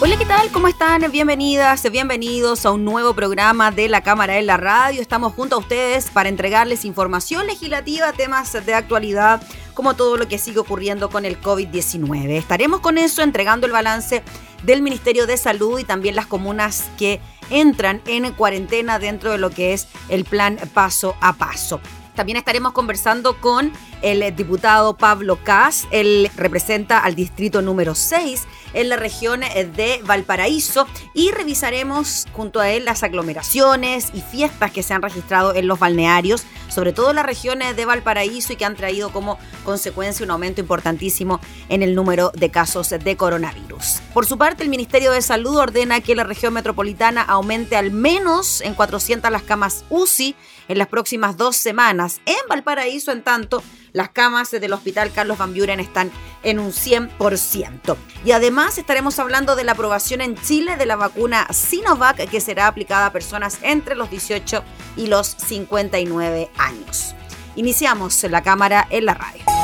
Hola, ¿qué tal? ¿Cómo están? Bienvenidas, bienvenidos a un nuevo programa de la Cámara en la Radio. Estamos junto a ustedes para entregarles información legislativa, temas de actualidad, como todo lo que sigue ocurriendo con el COVID-19. Estaremos con eso entregando el balance del Ministerio de Salud y también las comunas que entran en cuarentena dentro de lo que es el plan paso a paso. También estaremos conversando con el diputado Pablo Cas. Él representa al distrito número 6 en la región de Valparaíso y revisaremos junto a él las aglomeraciones y fiestas que se han registrado en los balnearios, sobre todo en las regiones de Valparaíso y que han traído como consecuencia un aumento importantísimo en el número de casos de coronavirus. Por su parte, el Ministerio de Salud ordena que la región metropolitana aumente al menos en 400 las camas UCI en las próximas dos semanas. En Valparaíso, en tanto, las camas del Hospital Carlos Van Buren están en un 100%. Y además estaremos hablando de la aprobación en Chile de la vacuna Sinovac que será aplicada a personas entre los 18 y los 59 años. Iniciamos la cámara en la radio.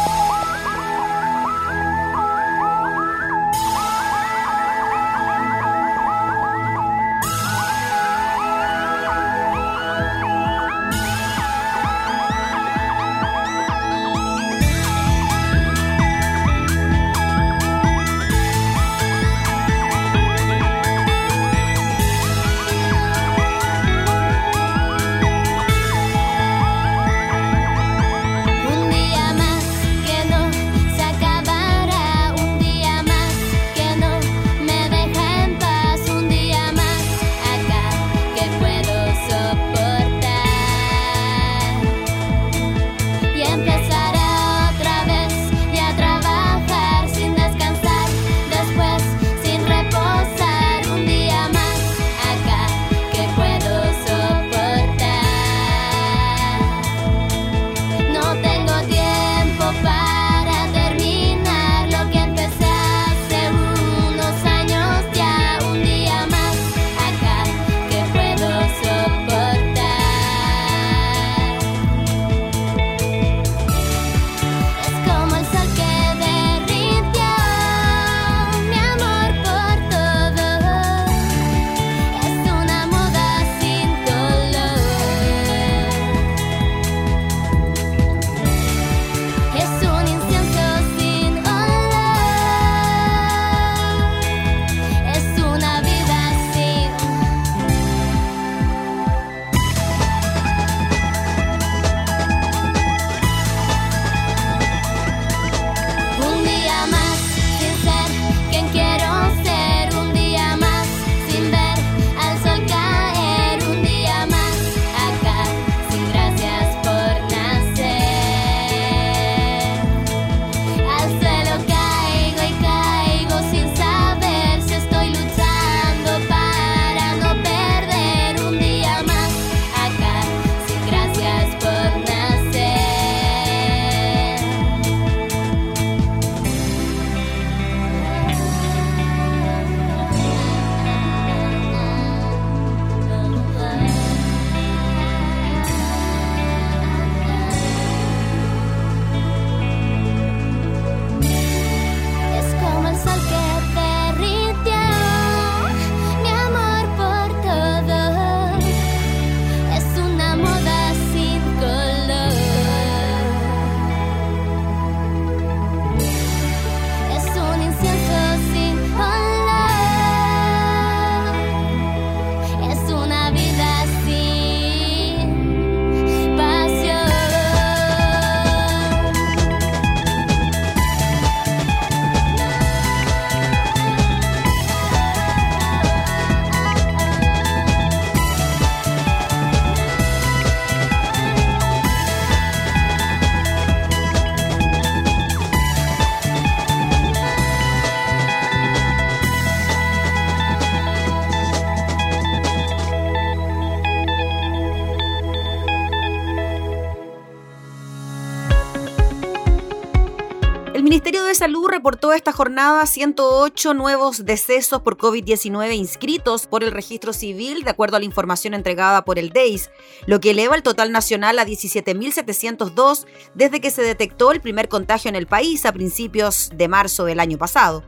Reportó esta jornada 108 nuevos decesos por COVID-19 inscritos por el registro civil, de acuerdo a la información entregada por el DEIS, lo que eleva el total nacional a 17.702 desde que se detectó el primer contagio en el país a principios de marzo del año pasado.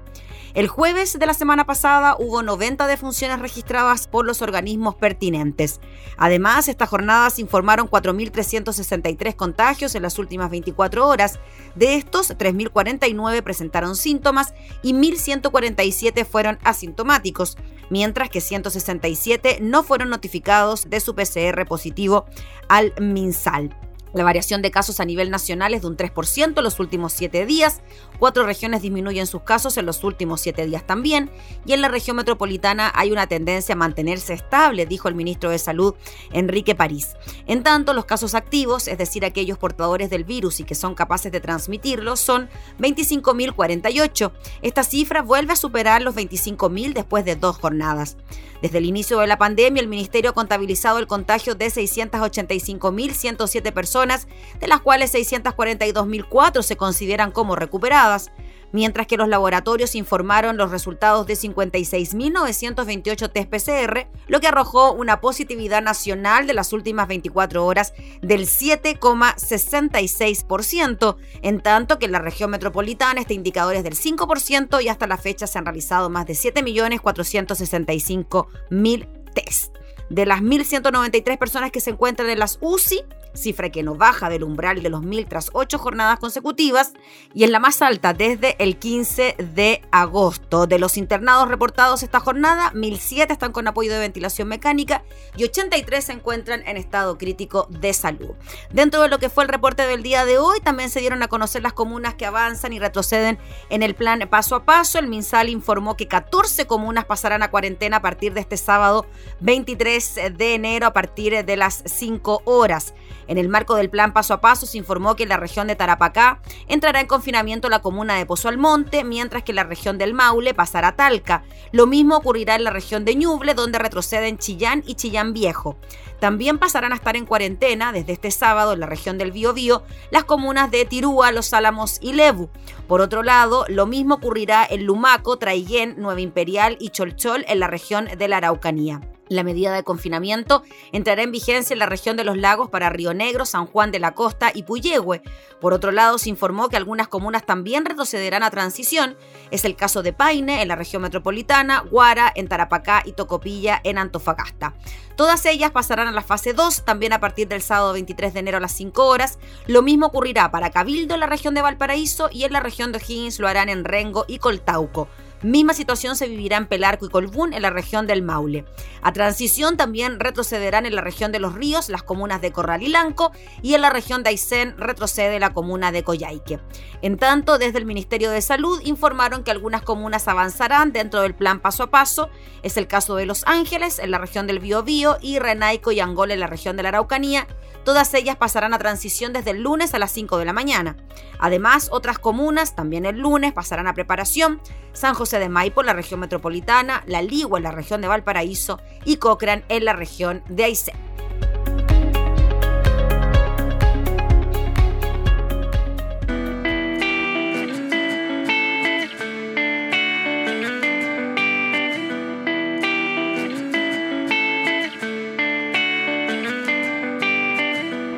El jueves de la semana pasada hubo 90 defunciones registradas por los organismos pertinentes. Además, esta jornada se informaron 4.363 contagios en las últimas 24 horas. De estos, 3.049 presentaron síntomas y 1.147 fueron asintomáticos, mientras que 167 no fueron notificados de su PCR positivo al MinSal. La variación de casos a nivel nacional es de un 3% en los últimos 7 días. Cuatro regiones disminuyen sus casos en los últimos 7 días también. Y en la región metropolitana hay una tendencia a mantenerse estable, dijo el ministro de Salud, Enrique París. En tanto, los casos activos, es decir, aquellos portadores del virus y que son capaces de transmitirlo, son 25.048. Esta cifra vuelve a superar los 25.000 después de dos jornadas. Desde el inicio de la pandemia, el ministerio ha contabilizado el contagio de 685.107 personas, de las cuales 642.004 se consideran como recuperadas mientras que los laboratorios informaron los resultados de 56.928 test PCR, lo que arrojó una positividad nacional de las últimas 24 horas del 7,66%, en tanto que en la región metropolitana este indicador es del 5% y hasta la fecha se han realizado más de 7.465.000 test. De las 1.193 personas que se encuentran en las UCI, cifra que no baja del umbral de los 1.000 tras ocho jornadas consecutivas y es la más alta desde el 15 de agosto. De los internados reportados esta jornada, 1.007 están con apoyo de ventilación mecánica y 83 se encuentran en estado crítico de salud. Dentro de lo que fue el reporte del día de hoy, también se dieron a conocer las comunas que avanzan y retroceden en el plan paso a paso. El MinSal informó que 14 comunas pasarán a cuarentena a partir de este sábado 23 de enero a partir de las 5 horas. En el marco del plan paso a paso se informó que en la región de Tarapacá entrará en confinamiento la comuna de Pozo Almonte, mientras que en la región del Maule pasará a Talca. Lo mismo ocurrirá en la región de Ñuble, donde retroceden Chillán y Chillán Viejo. También pasarán a estar en cuarentena desde este sábado en la región del Biobío las comunas de Tirúa, Los Álamos y Lebu. Por otro lado, lo mismo ocurrirá en Lumaco, Traiguén, Nueva Imperial y Cholchol en la región de la Araucanía. La medida de confinamiento entrará en vigencia en la región de los lagos para Río Negro, San Juan de la Costa y Puyehue. Por otro lado, se informó que algunas comunas también retrocederán a transición. Es el caso de Paine, en la región metropolitana, Guara, en Tarapacá y Tocopilla, en Antofagasta. Todas ellas pasarán a la fase 2 también a partir del sábado 23 de enero a las 5 horas. Lo mismo ocurrirá para Cabildo en la región de Valparaíso y en la región de O'Higgins lo harán en Rengo y Coltauco. Misma situación se vivirá en Pelarco y Colbún, en la región del Maule. A transición también retrocederán en la región de Los Ríos las comunas de Corral y Lanco y en la región de Aysén retrocede la comuna de Coyhaique. En tanto, desde el Ministerio de Salud informaron que algunas comunas avanzarán dentro del plan paso a paso. Es el caso de Los Ángeles, en la región del Biobío, y Renaico y Angola, en la región de la Araucanía. Todas ellas pasarán a transición desde el lunes a las 5 de la mañana. Además, otras comunas, también el lunes, pasarán a preparación. San José de Maipo, en la región metropolitana, La Ligua, en la región de Valparaíso, y Cochrane, en la región de Aysén.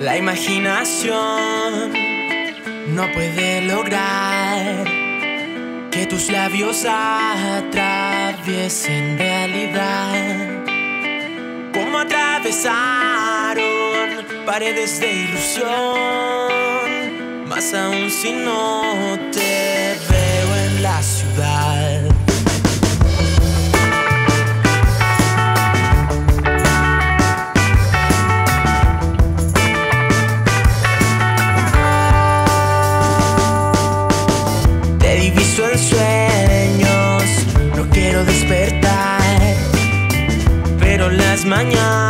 La imaginación no puede lograr que tus labios atraviesen realidad. Como atravesaron paredes de ilusión, más aún si no te mañanas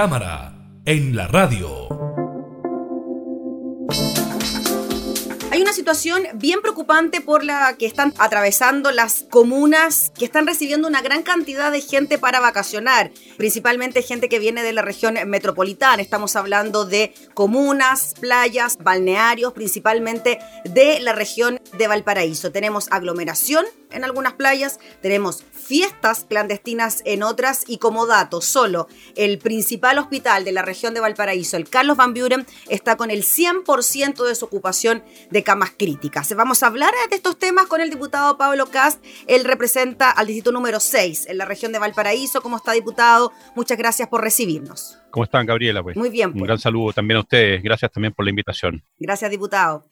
cámara en la radio. Hay una situación bien preocupante por la que están atravesando las comunas que están recibiendo una gran cantidad de gente para vacacionar, principalmente gente que viene de la región metropolitana. Estamos hablando de comunas, playas, balnearios, principalmente de la región de Valparaíso. Tenemos aglomeración en algunas playas, tenemos fiestas clandestinas en otras y como dato, solo el principal hospital de la región de Valparaíso, el Carlos Van Buren, está con el 100% de su ocupación de camas críticas. Vamos a hablar de estos temas con el diputado Pablo Cast. Él representa al distrito número 6 en la región de Valparaíso. ¿Cómo está, diputado? Muchas gracias por recibirnos. ¿Cómo están, Gabriela? Pues? Muy bien. Un pues. gran saludo también a ustedes. Gracias también por la invitación. Gracias, diputado.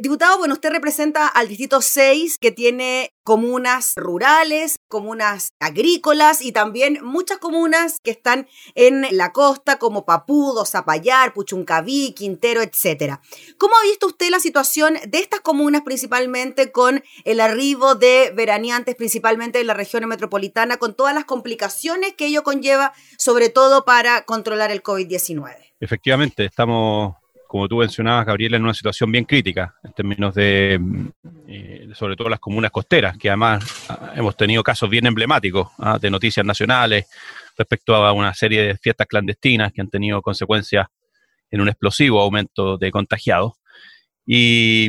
Diputado, bueno, usted representa al distrito 6 que tiene comunas rurales, comunas agrícolas y también muchas comunas que están en la costa como Papudo, Zapallar, Puchuncaví, Quintero, etc. ¿Cómo ha visto usted la situación de estas comunas principalmente con el arribo de veraneantes principalmente en la región metropolitana con todas las complicaciones que ello conlleva, sobre todo para controlar el COVID-19? Efectivamente, estamos, como tú mencionabas, Gabriela, en una situación bien crítica en términos de, eh, sobre todo las comunas costeras, que además ah, hemos tenido casos bien emblemáticos ah, de noticias nacionales respecto a una serie de fiestas clandestinas que han tenido consecuencias en un explosivo aumento de contagiados. Y,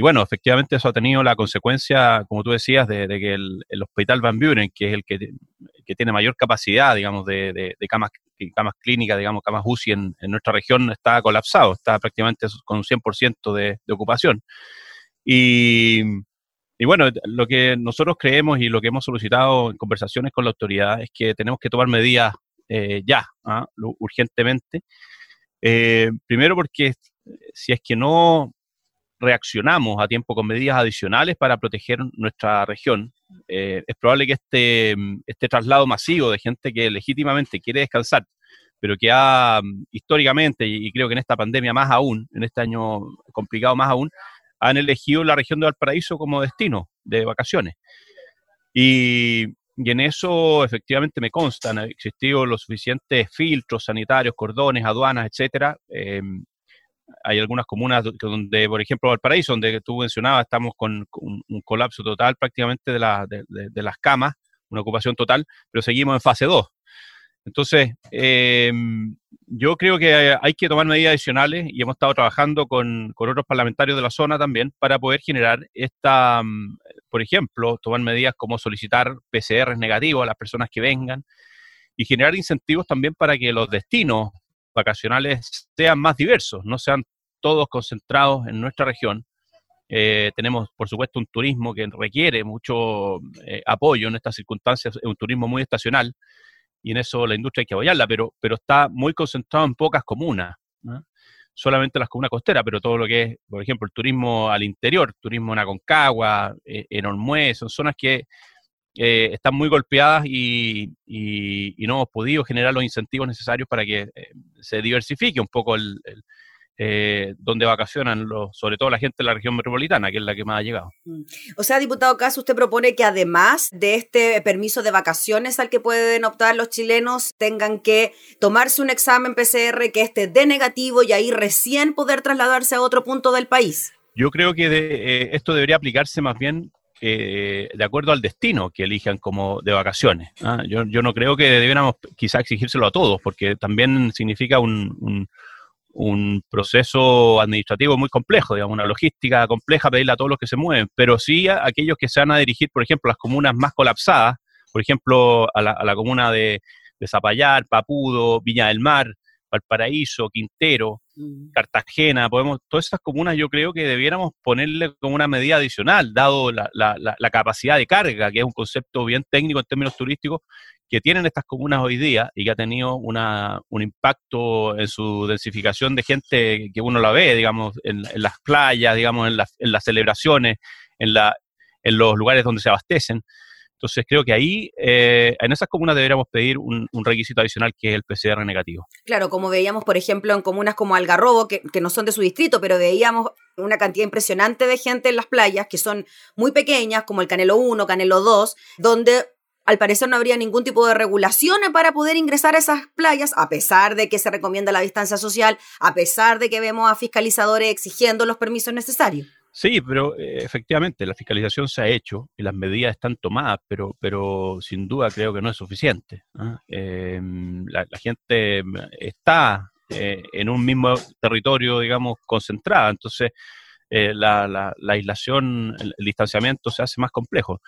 bueno, efectivamente eso ha tenido la consecuencia, como tú decías, de, de que el, Hospital Van Buren, que es el que, que tiene mayor capacidad, digamos, de, de camas, camas clínicas, digamos, camas UCI en, en, nuestra región, está colapsado, está prácticamente con un 100% de, de ocupación. Y, y bueno, lo que nosotros creemos y lo que hemos solicitado en conversaciones con la autoridad es que tenemos que tomar medidas eh, ya, ¿ah? urgentemente. Eh, primero porque si es que no reaccionamos a tiempo con medidas adicionales para proteger nuestra región, eh, es probable que este, este traslado masivo de gente que legítimamente quiere descansar, pero que ha históricamente, y creo que en esta pandemia más aún, en este año complicado más aún, han elegido la región de Valparaíso como destino de vacaciones. Y, en eso efectivamente me consta, han existido los suficientes filtros sanitarios, cordones, aduanas, etcétera. Eh, hay algunas comunas donde, por ejemplo, Valparaíso, donde tú mencionabas, estamos con, un colapso total prácticamente de, de, las camas, una ocupación total, pero seguimos en fase 2. Entonces, eh, yo creo que hay que tomar medidas adicionales y hemos estado trabajando con, con, otros parlamentarios de la zona también para poder generar esta, por ejemplo, tomar medidas como solicitar PCRs negativos a las personas que vengan, y generar incentivos también para que los destinos vacacionales sean más diversos, no sean todos concentrados en nuestra región. Eh, tenemos, por supuesto, un turismo que requiere mucho eh, apoyo en estas circunstancias, es un turismo muy estacional, y en eso la industria hay que apoyarla, pero, pero está muy concentrado en pocas comunas, solamente las comunas costeras, pero todo lo que es, por ejemplo, el turismo al interior, turismo en Aconcagua, eh, en Olmué, son zonas que eh, están muy golpeadas y, no hemos podido generar los incentivos necesarios para que eh, se diversifique un poco el, eh, donde vacacionan, los, sobre todo la gente de la región metropolitana, que es la que más ha llegado. Mm. O sea, diputado Caso, usted propone que además de este permiso de vacaciones al que pueden optar los chilenos, tengan que tomarse un examen PCR que esté de negativo y ahí recién poder trasladarse a otro punto del país. Yo creo que esto debería aplicarse más bien eh, de acuerdo al destino que elijan como de vacaciones. ¿ah? Yo, no creo que debiéramos quizá exigírselo a todos, porque también significa un, un, proceso administrativo muy complejo, digamos, una logística compleja pedirle a todos los que se mueven, pero sí a aquellos que se van a dirigir, por ejemplo, a las comunas más colapsadas, por ejemplo, a la, a la comuna de, de Zapallar, Papudo, Viña del Mar, Valparaíso, Quintero, mm. Cartagena, podemos, todas esas comunas yo creo que debiéramos ponerle como una medida adicional, dado la, capacidad de carga, que es un concepto bien técnico en términos turísticos, que tienen estas comunas hoy día y que ha tenido una, un impacto en su densificación de gente que uno la ve, digamos, en, las playas, digamos, en, en las celebraciones, en, la, en los lugares donde se abastecen. Entonces creo que ahí, eh, en esas comunas deberíamos pedir un, requisito adicional que es el PCR negativo. Claro, como veíamos, por ejemplo, en comunas como Algarrobo, que, no son de su distrito, pero veíamos una cantidad impresionante de gente en las playas, que son muy pequeñas, como el Canelo 1, Canelo 2, donde al parecer no habría ningún tipo de regulación para poder ingresar a esas playas, a pesar de que se recomienda la distancia social, a pesar de que vemos a fiscalizadores exigiendo los permisos necesarios. Sí, pero eh, efectivamente la fiscalización se ha hecho y las medidas están tomadas, pero, pero sin duda creo que no es suficiente. ¿ah? Em, la, gente está eh, en un mismo territorio, digamos, concentrada, entonces eh, la, la, aislación, el, distanciamiento se hace más complejo.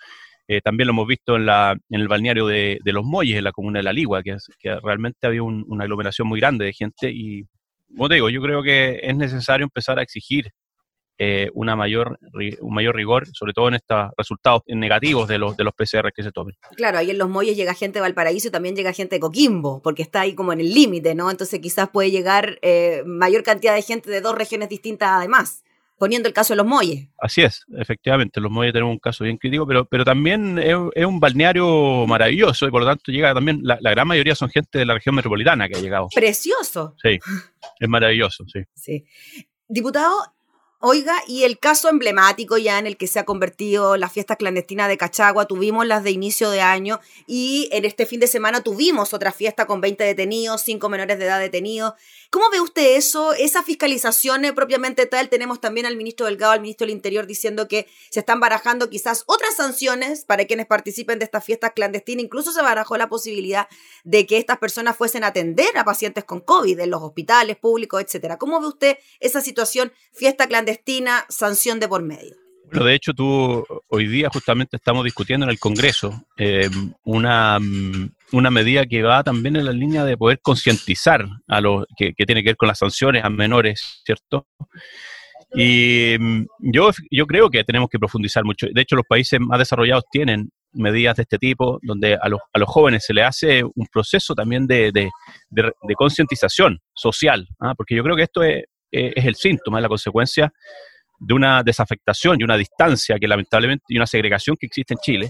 también lo hemos visto en, la, en el balneario de, Los Molles, en la comuna de La Ligua, que, que realmente había una aglomeración muy grande de gente y, como te digo, yo creo que es necesario empezar a exigir eh, una mayor, un mayor rigor, sobre todo en estos resultados negativos de los, de los PCR que se tomen. Claro, ahí en los molles llega gente de Valparaíso y también llega gente de Coquimbo, porque está ahí como en el límite, ¿no? Entonces quizás puede llegar eh, mayor cantidad de gente de dos regiones distintas además poniendo el caso de los Molles. Así es, efectivamente, los Molles tenemos un caso bien crítico, pero, pero también es, un balneario maravilloso y por lo tanto llega también, la, la, gran mayoría son gente de la región metropolitana que ha llegado. Precioso. Sí, es maravilloso, sí. Sí. Diputado, Oiga, y el caso emblemático ya en el que se ha convertido la fiesta clandestina de Cachagua, tuvimos las de inicio de año y en este fin de semana tuvimos otra fiesta con 20 detenidos, 5 menores de edad detenidos. ¿Cómo ve usted eso? Esa fiscalización propiamente tal, tenemos también al ministro Delgado, al ministro del Interior, diciendo que se están barajando quizás otras sanciones para quienes participen de estas fiestas clandestinas. Incluso se barajó la posibilidad de que estas personas fuesen a atender a pacientes con COVID en los hospitales públicos, etcétera. ¿Cómo ve usted esa situación, fiesta clandestina, sanción de por medio? Bueno, de hecho, tú hoy día justamente estamos discutiendo en el Congreso eh, una, una, medida que va también en la línea de poder concientizar a los que, tiene que ver con las sanciones a menores, ¿cierto? Y mm, yo, yo creo que tenemos que profundizar mucho. De hecho, los países más desarrollados tienen medidas de este tipo, donde a los, a los jóvenes se les hace un proceso también de, de, de, concientización social, ¿ah? porque yo creo que esto es, es el síntoma, es la consecuencia de una desafectación y una distancia que lamentablemente y una segregación que existe en Chile,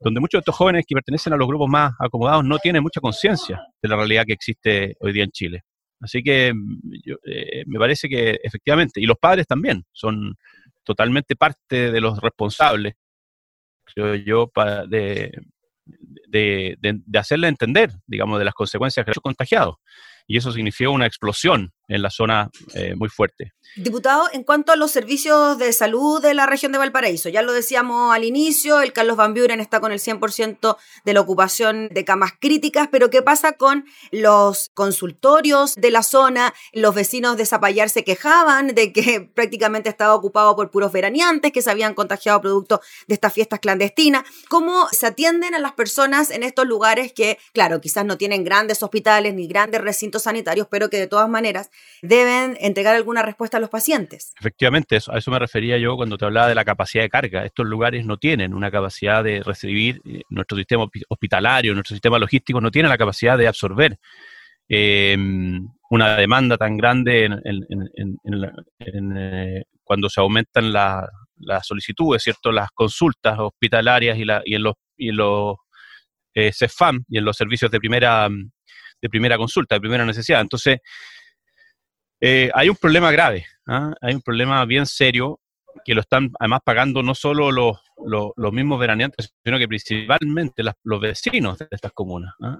donde muchos de estos jóvenes que pertenecen a los grupos más acomodados no tienen mucha conciencia de la realidad que existe hoy día en Chile. Así que mm, eh, me parece que efectivamente, y los padres también, son totalmente parte de los responsables, creo yo, de, de, hacerle entender, digamos, de las consecuencias que han contagiados. y eso significó una explosión en la zona eh, muy fuerte. Diputado, en cuanto a los servicios de salud de la región de Valparaíso, ya lo decíamos al inicio, el Carlos Van Buren está con el 100% de la ocupación de camas críticas, pero ¿qué pasa con los consultorios de la zona? Los vecinos de Zapallar se quejaban de que prácticamente estaba ocupado por puros veraneantes que se habían contagiado producto de estas fiestas clandestinas. ¿Cómo se atienden a las personas en estos lugares que, claro, quizás no tienen grandes hospitales ni grandes recintos sanitarios, pero que de todas maneras deben entregar alguna respuesta a los pacientes. Efectivamente, a eso me refería yo cuando te hablaba de la capacidad de carga. Estos lugares no tienen una capacidad de recibir, eh, nuestro sistema hospitalario, nuestro sistema logístico no tiene la capacidad de absorber em, una demanda tan grande eh, cuando se aumentan las solicitudes, ¿cierto? Las consultas hospitalarias y, en los, y los eh, CEFAM y en los servicios de primera, de primera consulta, de primera necesidad. Entonces, eh, hay un problema grave, ¿ah? hay un problema bien serio que lo están además pagando no solo los, los, mismos veraneantes, sino que principalmente los vecinos de estas comunas. ¿ah?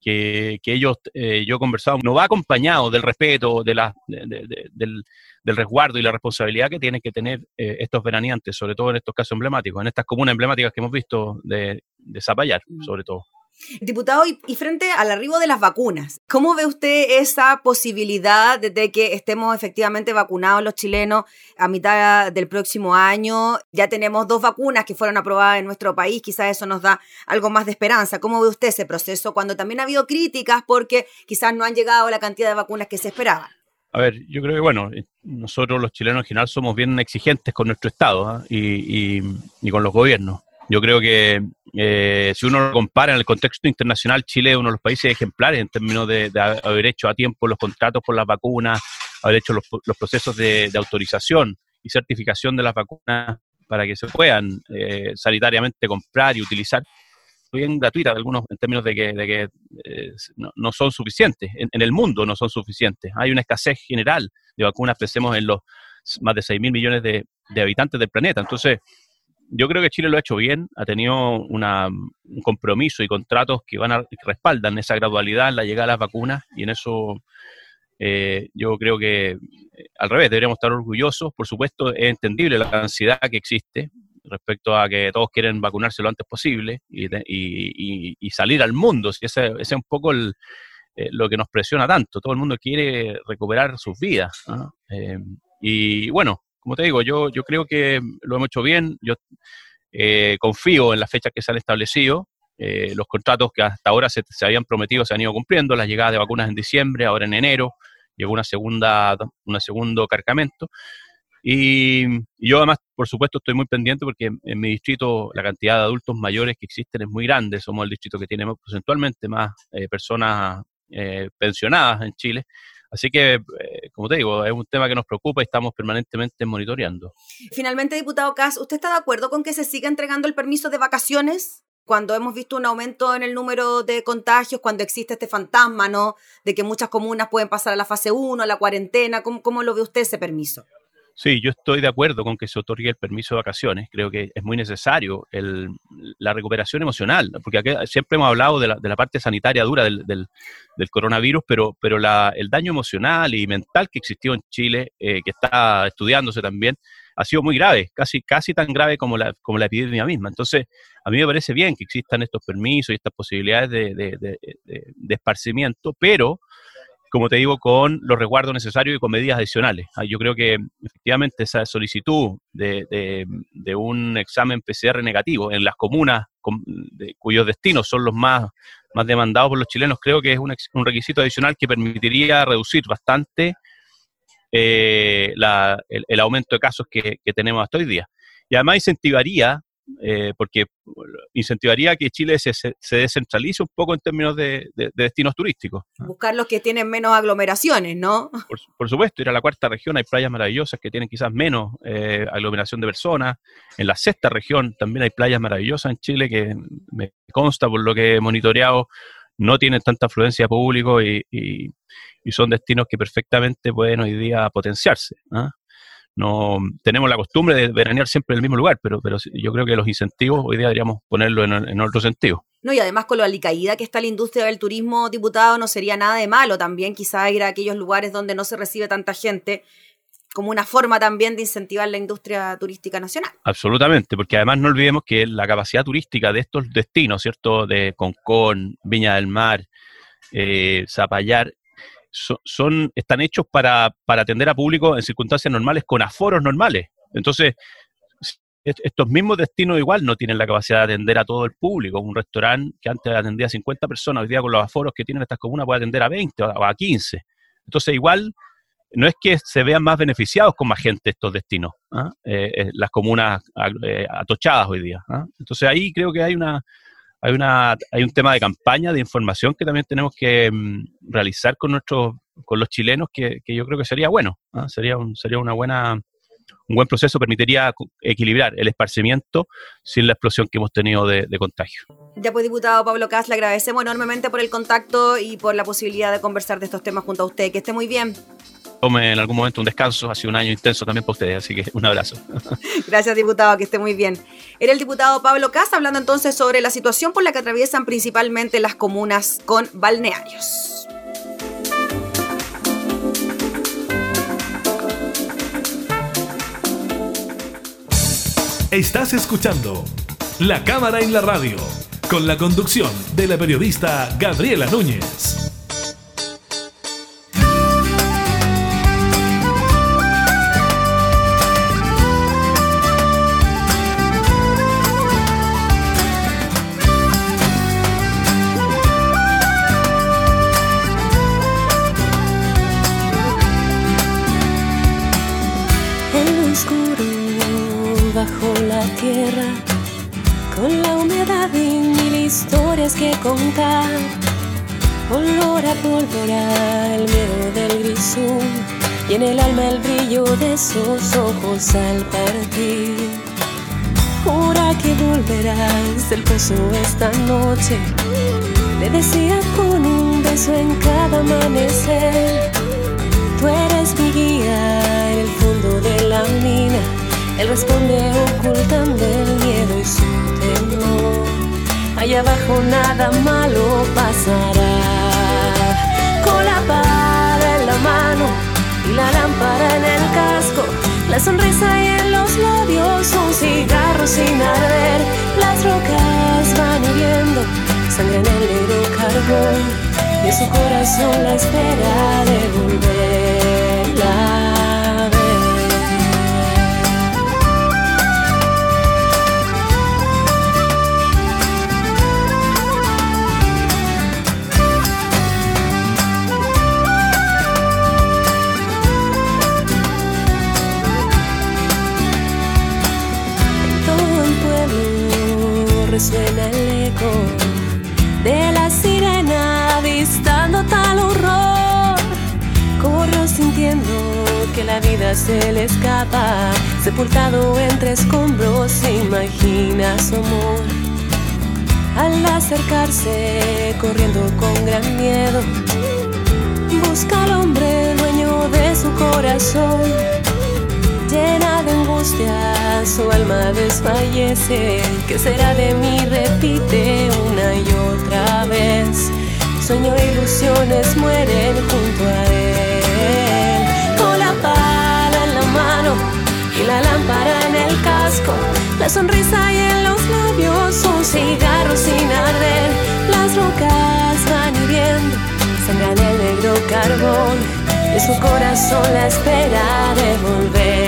Que, que, ellos, eh, yo he conversado, no va acompañado del respeto, de la, del, del, resguardo y la responsabilidad que tienen que tener eh, estos veraneantes, sobre todo en estos casos emblemáticos, en estas comunas emblemáticas que hemos visto de, de Zapallar, mm. sobre todo. Diputado, y, frente al arribo de las vacunas, ¿cómo ve usted esa posibilidad de, que estemos efectivamente vacunados los chilenos a mitad del próximo año? Ya tenemos dos vacunas que fueron aprobadas en nuestro país, quizás eso nos da algo más de esperanza. ¿Cómo ve usted ese proceso cuando también ha habido críticas porque quizás no han llegado la cantidad de vacunas que se esperaban? A ver, yo creo que, bueno, eh, nosotros los chilenos en general somos bien exigentes con nuestro Estado ¿ah? y con los gobiernos. Yo creo que eh, si uno lo compara en el contexto internacional, Chile es uno de los países ejemplares en términos de, haber hecho a tiempo los contratos por las vacunas, haber hecho los, procesos de, autorización y certificación de las vacunas para que se puedan eh, sanitariamente comprar y utilizar bien gratuitas, algunos en términos de que, eh, no, son suficientes, en, en, el mundo no son suficientes. Hay una escasez general de vacunas, pensemos en los más de 6 mil millones de, de habitantes del planeta. Entonces, yo creo que Chile lo ha hecho bien, ha tenido un compromiso y contratos que van a respaldan esa gradualidad en la llegada de las vacunas y en eso eh, yo creo que eh, al revés, deberíamos estar orgullosos. Por supuesto, es entendible la ansiedad que existe respecto a que todos quieren vacunarse lo antes posible y, salir al mundo. ese, es un poco eh, lo que nos presiona tanto. Todo el mundo quiere recuperar sus vidas. y bueno, como te digo, yo, yo creo que lo hemos hecho bien. Yo eh, confío en las fechas que se han establecido. Eh, los contratos que hasta ahora se, habían prometido se han ido cumpliendo. La llegada de vacunas en diciembre, ahora en enero, llegó una segunda, un segundo cargamento. Y, yo además, por supuesto, estoy muy pendiente porque en, mi distrito la cantidad de adultos mayores que existen es muy grande. Somos el distrito que tiene porcentualmente más eh, personas pensionadas en Chile. Así que, eh, como te digo, es un tema que nos preocupa y estamos permanentemente monitoreando. Finalmente, diputado Cas, ¿usted está de acuerdo con que se siga entregando el permiso de vacaciones? Cuando hemos visto un aumento en el número de contagios, cuando existe este fantasma, ¿no? De que muchas comunas pueden pasar a la fase 1, a la cuarentena, ¿cómo, cómo lo ve usted ese permiso? Sí, yo estoy de acuerdo con que se otorgue el permiso de vacaciones. Creo que es muy necesario el, la recuperación emocional, porque aquí siempre hemos hablado de la, de la parte sanitaria dura del, del, coronavirus, pero, pero la, el daño emocional y mental que existió en Chile, eh, que está estudiándose también, ha sido muy grave, casi, casi tan grave como la, como la epidemia misma. Entonces, a mí me parece bien que existan estos permisos y estas posibilidades de, de, de esparcimiento, pero como te digo, con los resguardos necesarios y con medidas adicionales. Ah, yo creo que efectivamente esa solicitud de, un examen PCR negativo en las comunas cuyos destinos son los más, más demandados por los chilenos, creo que es un, requisito adicional que permitiría reducir bastante eh, el, aumento de casos que, que tenemos hasta hoy día. Y además incentivaría eh, porque incentivaría que Chile se, se, descentralice un poco en términos de, destinos turísticos. Buscar los que tienen menos aglomeraciones, ¿no? Por, supuesto, ir a la cuarta región hay playas maravillosas que tienen quizás menos eh, aglomeración de personas. En la sexta región también hay playas maravillosas en Chile que me consta por lo que he monitoreado no tienen tanta afluencia de público y, son destinos que perfectamente pueden hoy día potenciarse. ¿ah? No tenemos la costumbre de veranear siempre en el mismo lugar, pero, pero yo creo que los incentivos hoy día deberíamos ponerlo en, otro sentido. No, y además con lo alicaída que está la industria del turismo, diputado, no sería nada de malo también quizá ir a aquellos lugares donde no se recibe tanta gente como una forma también de incentivar la industria turística nacional. Absolutamente, porque además no olvidemos que la capacidad turística de estos destinos, ¿cierto? De Concón, Viña del Mar, eh, Zapallar, son, están hechos para, atender a público en circunstancias normales con aforos normales. Entonces, estos mismos destinos igual no tienen la capacidad de atender a todo el público. Un restaurante que antes atendía a 50 personas, hoy día con los aforos que tienen estas comunas puede atender a 20 o a 15. Entonces, igual no es que se vean más beneficiados con más gente estos destinos, ¿ah? eh, eh, las comunas eh, atochadas hoy día. ¿ah? Entonces ahí creo que hay una, hay una, hay un tema de campaña, de información que también tenemos que mm, realizar con nuestros, con los chilenos, que, yo creo que sería bueno, ¿ah? sería un, sería una buena, un buen proceso, permitiría equilibrar el esparcimiento sin la explosión que hemos tenido de, de contagio. Ya pues, diputado Pablo Cas, le agradecemos enormemente por el contacto y por la posibilidad de conversar de estos temas junto a usted. Que esté muy bien tome en algún momento un descanso. Ha sido un año intenso también para ustedes, así que un abrazo. Gracias, diputado, que esté muy bien. Era el diputado Pablo Casa hablando entonces sobre la situación por la que atraviesan principalmente las comunas con balnearios. Estás escuchando La Cámara en la Radio, con la conducción de la periodista Gabriela Núñez. Que contar. Olor a pólvora, el miedo del grisú y en el alma el brillo de sus ojos al partir. Jura que volverás del pozo esta noche. Le decía con un beso en cada amanecer. Tú eres mi guía en el fondo de la mina. Él responde ocultando el miedo y su temor allá abajo nada malo pasará. Con la pala en la mano y la lámpara en el casco, la sonrisa y en los labios, un cigarro sin arder, las rocas van hirviendo, sangre en el negro carbón, y en su corazón la espera de volverla. Sepultado entre escombros, imagina su amor. Al acercarse, corriendo con gran miedo, busca al hombre dueño de su corazón llena de angustia, su alma desfallece. ¿Qué será de mí? Repite una y otra vez. Sueño e ilusiones mueren junto a él. Y la lámpara en el casco. La sonrisa y en los labios, un cigarro sin arder. Las rocas van hirviendo, sangran el negro carbón en su corazón la espera de volverla.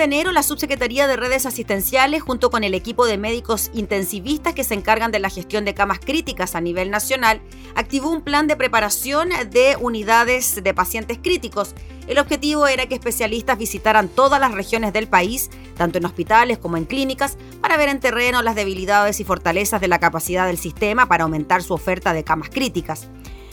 De enero, la Subsecretaría de Redes Asistenciales, junto con el equipo de médicos intensivistas que se encargan de la gestión de camas críticas a nivel nacional, activó un plan de preparación de unidades de pacientes críticos. El objetivo era que especialistas visitaran todas las regiones del país, tanto en hospitales como en clínicas, para ver en terreno las debilidades y fortalezas de la capacidad del sistema para aumentar su oferta de camas críticas.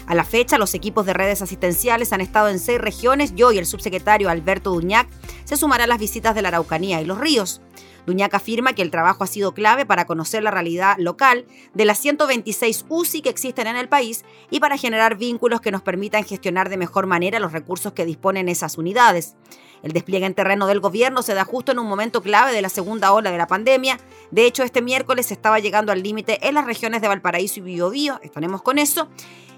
A la fecha, los equipos de redes asistenciales han estado en seis regiones y hoy el subsecretario Alberto Duñac se sumará a las visitas de la Araucanía y los ríos. Duñac afirma que el trabajo ha sido clave para conocer la realidad local de las 126 UCI que existen en el país y para generar vínculos que nos permitan gestionar de mejor manera los recursos que disponen esas unidades. El despliegue en terreno del gobierno se da justo en un momento clave de la segunda ola de la pandemia. De hecho, este miércoles se estaba llegando al límite en las regiones de Valparaíso y Biobío. Estaremos con eso.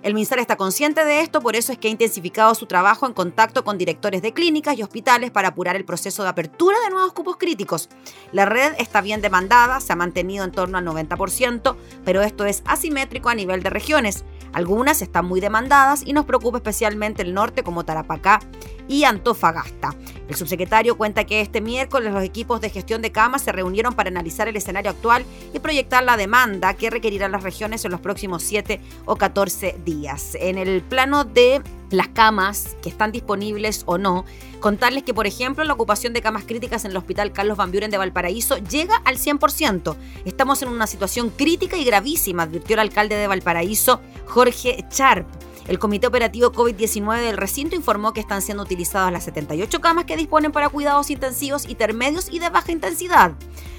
El MinSal está consciente de esto, por eso es que ha intensificado su trabajo en contacto con directores de clínicas y hospitales para apurar el proceso de apertura de nuevos cupos críticos. La red está bien demandada, se ha mantenido en torno al 90%, pero esto es asimétrico a nivel de regiones. Algunas están muy demandadas y nos preocupa especialmente el norte como Tarapacá y Antofagasta. El subsecretario cuenta que este miércoles los equipos de gestión de camas se reunieron para analizar el escenario actual y proyectar la demanda que requerirán las regiones en los próximos 7 o 14 días. En el plano de las camas que están disponibles o no, contarles que, por ejemplo, la ocupación de camas críticas en el Hospital Carlos Van Buren de Valparaíso llega al 100%. Estamos en una situación crítica y gravísima, advirtió el alcalde de Valparaíso, Jorge Charp. El Comité Operativo COVID-19 del recinto informó que están siendo utilizadas las 78 camas que disponen para cuidados intensivos, intermedios y de baja intensidad.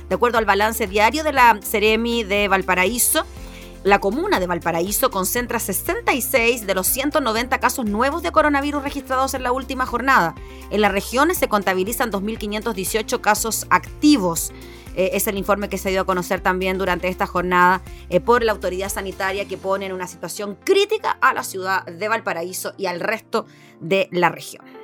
De acuerdo al balance diario de la Ceremi de Valparaíso, la comuna de Valparaíso concentra 66 de los 190 casos nuevos de coronavirus registrados en la última jornada. En la región se contabilizan 2.518 casos activos. Eh, es el informe que se dio a conocer también durante esta jornada eh, por la autoridad sanitaria que pone en una situación crítica a la ciudad de Valparaíso y al resto de la región.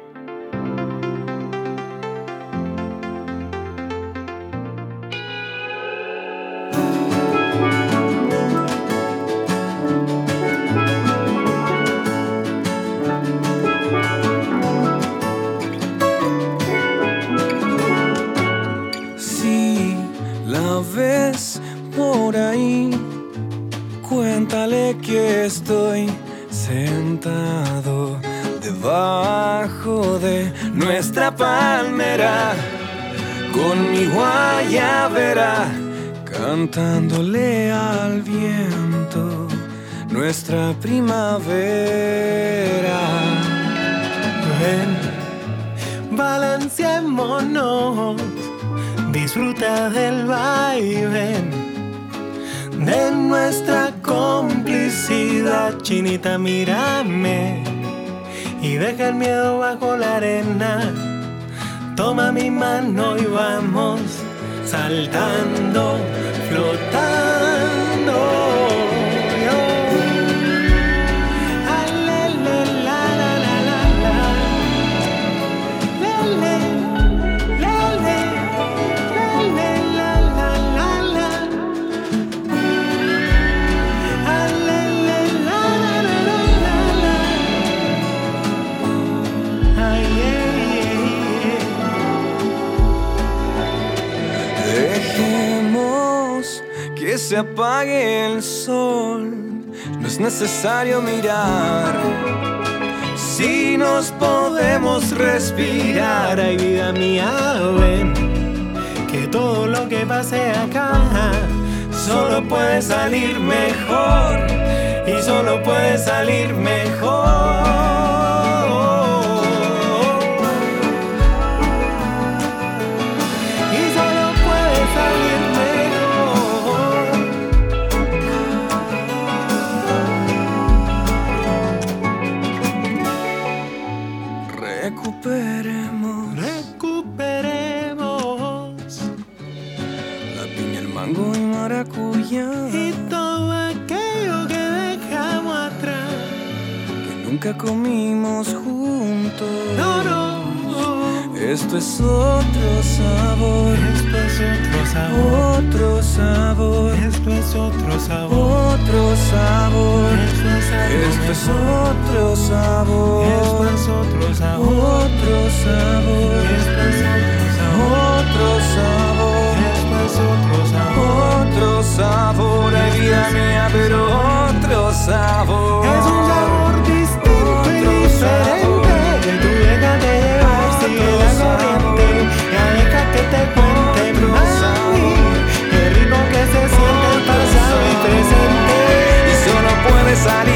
La ves por ahí, cuéntale que estoy sentado debajo de nuestra palmera. Con mi guayabera cantándole al viento nuestra primavera. Ven, balanceémonos, disfruta del vaivén de nuestra complicidad. Chinita, mírame y deja el miedo bajo la arena. Toma mi mano y vamos saltando, flotando. Se apague el sol, no es necesario mirar. Si nos podemos respirar, Ay, vida mía, que todo lo que pase acá solo puede salir mejor y solo puede salir mejor. Nunca comimos juntos. No, no. Esto es otro sabor, Esto es otro sabor. otro sabor, Esto es otro sabor. otro sabor. Esto es Esto es otro Esto sabor, es otro sabor. otro sabor, Esto es otro sabor. otro sabor, Esto es otro sabor. otro sabor. Ay, vida mía, pero otro sabor. Te cuente, mami. Qué rico que se siente el pasado y presente. Y solo puede salir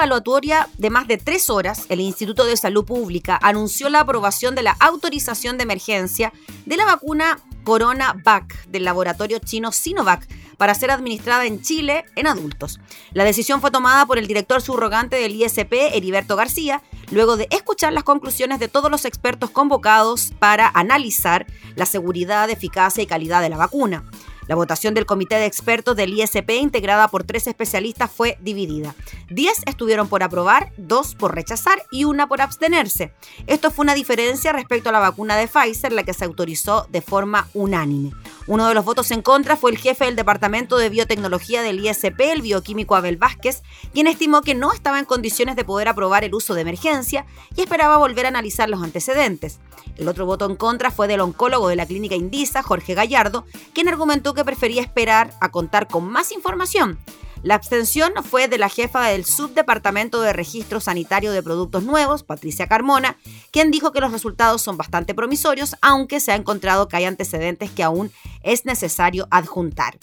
Evaluatoria de más de tres horas, el Instituto de Salud Pública anunció la aprobación de la autorización de emergencia de la vacuna CoronaVac del laboratorio chino Sinovac para ser administrada en Chile en adultos. La decisión fue tomada por el director subrogante del ISP, Heriberto García, luego de escuchar las conclusiones de todos los expertos convocados para analizar la seguridad, eficacia y calidad de la vacuna. La votación del comité de expertos del ISP, integrada por tres especialistas, fue dividida. Diez estuvieron por aprobar, dos por rechazar y una por abstenerse. Esto fue una diferencia respecto a la vacuna de Pfizer, la que se autorizó de forma unánime. Uno de los votos en contra fue el jefe del Departamento de Biotecnología del ISP, el bioquímico Abel Vázquez, quien estimó que no estaba en condiciones de poder aprobar el uso de emergencia y esperaba volver a analizar los antecedentes. El otro voto en contra fue del oncólogo de la clínica Indisa, Jorge Gallardo, quien argumentó que prefería esperar a contar con más información. La abstención fue de la jefa del Subdepartamento de Registro Sanitario de Productos Nuevos, Patricia Carmona, quien dijo que los resultados son bastante promisorios, aunque se ha encontrado que hay antecedentes que aún es necesario adjuntar.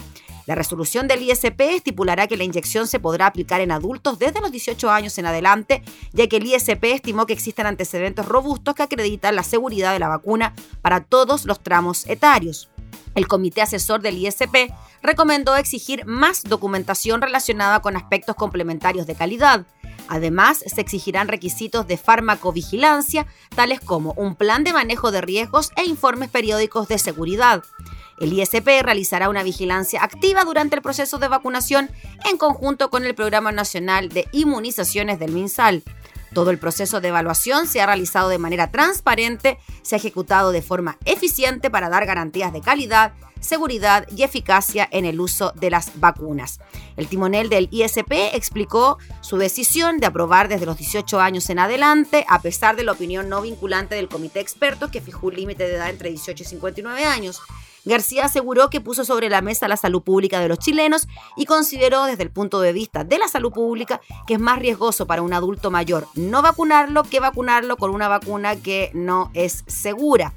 La resolución del ISP estipulará que la inyección se podrá aplicar en adultos desde los 18 años en adelante, ya que el ISP estimó que existen antecedentes robustos que acreditan la seguridad de la vacuna para todos los tramos etarios. El comité asesor del ISP recomendó exigir más documentación relacionada con aspectos complementarios de calidad. Además, se exigirán requisitos de farmacovigilancia, tales como un plan de manejo de riesgos e informes periódicos de seguridad. El ISP realizará una vigilancia activa durante el proceso de vacunación en conjunto con el Programa Nacional de Inmunizaciones del MinSal. Todo el proceso de evaluación se ha realizado de manera transparente, se ha ejecutado de forma eficiente para dar garantías de calidad, seguridad y eficacia en el uso de las vacunas. El timonel del ISP explicó su decisión de aprobar desde los 18 años en adelante, a pesar de la opinión no vinculante del comité de expertos que fijó un límite de edad entre 18 y 59 años. García aseguró que puso sobre la mesa la salud pública de los chilenos y consideró desde el punto de vista de la salud pública que es más riesgoso para un adulto mayor no vacunarlo que vacunarlo con una vacuna que no es segura.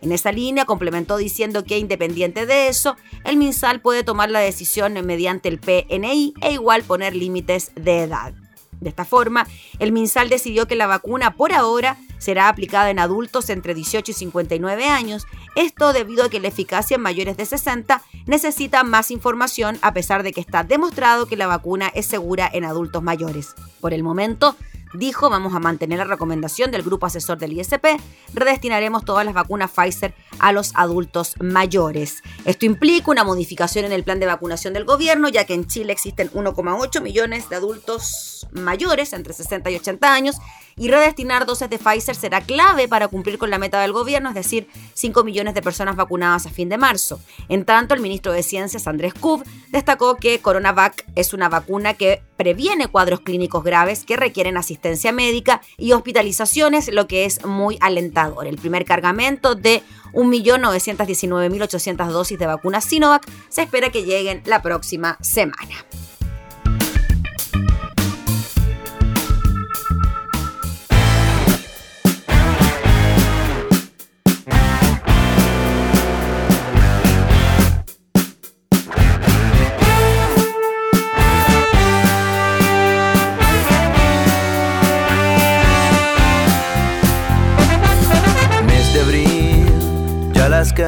En esa línea complementó diciendo que independiente de eso, el MinSal puede tomar la decisión mediante el PNI e igual poner límites de edad. De esta forma, el MinSal decidió que la vacuna por ahora será aplicada en adultos entre 18 y 59 años, esto debido a que la eficacia en mayores de 60 necesita más información a pesar de que está demostrado que la vacuna es segura en adultos mayores. Por el momento, Dijo, vamos a mantener la recomendación del grupo asesor del ISP, redestinaremos todas las vacunas Pfizer a los adultos mayores. Esto implica una modificación en el plan de vacunación del gobierno, ya que en Chile existen 1,8 millones de adultos mayores entre 60 y 80 años y redestinar dosis de Pfizer será clave para cumplir con la meta del gobierno, es decir, 5 millones de personas vacunadas a fin de marzo. En tanto, el ministro de Ciencias, Andrés Kub, destacó que CoronaVac es una vacuna que previene cuadros clínicos graves que requieren asistencia médica y hospitalizaciones, lo que es muy alentador. El primer cargamento de 1.919.800 dosis de vacuna Sinovac se espera que lleguen la próxima semana.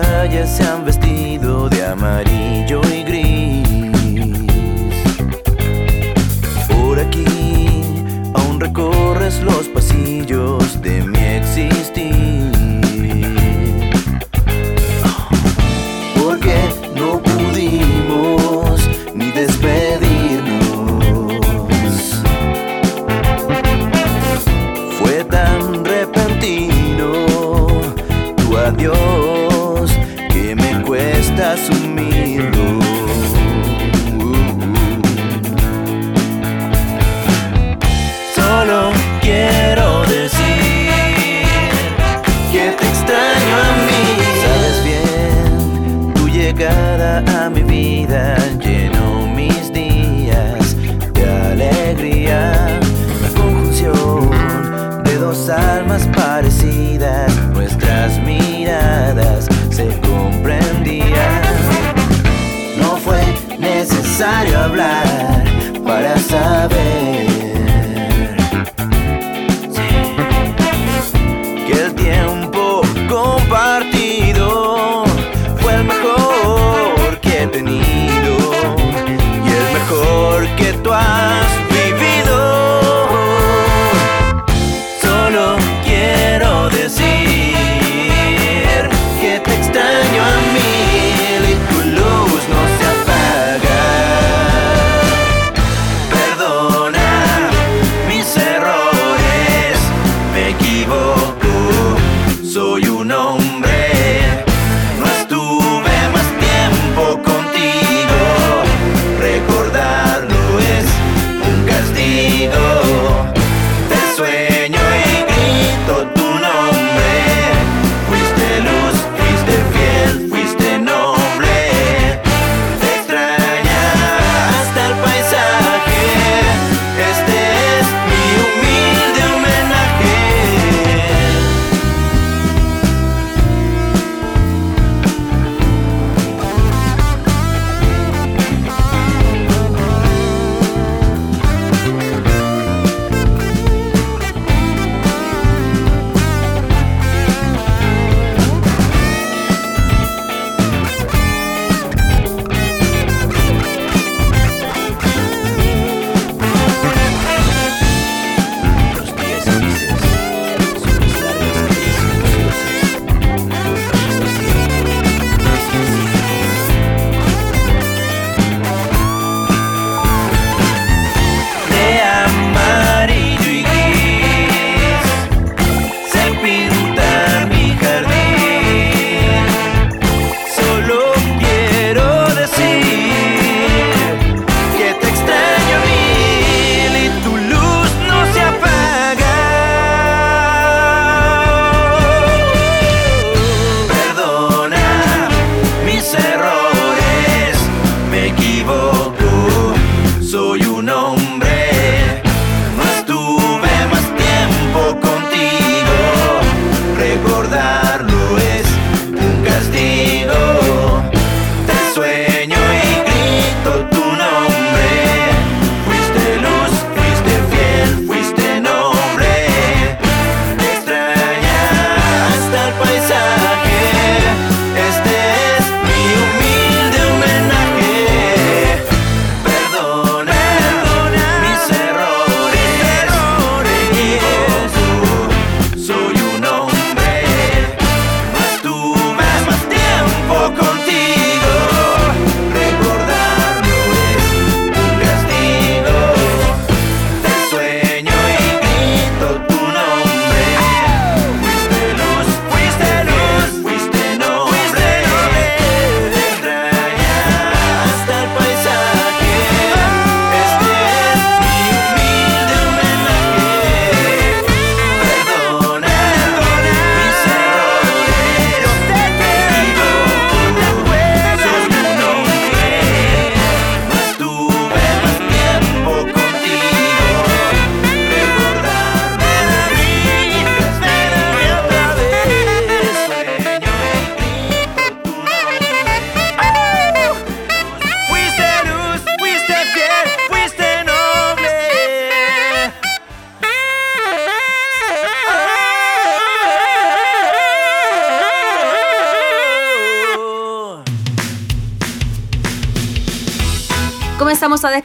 Calles se han vestido de amarillo y gris. Por aquí aún recorres los pasillos de mi existir.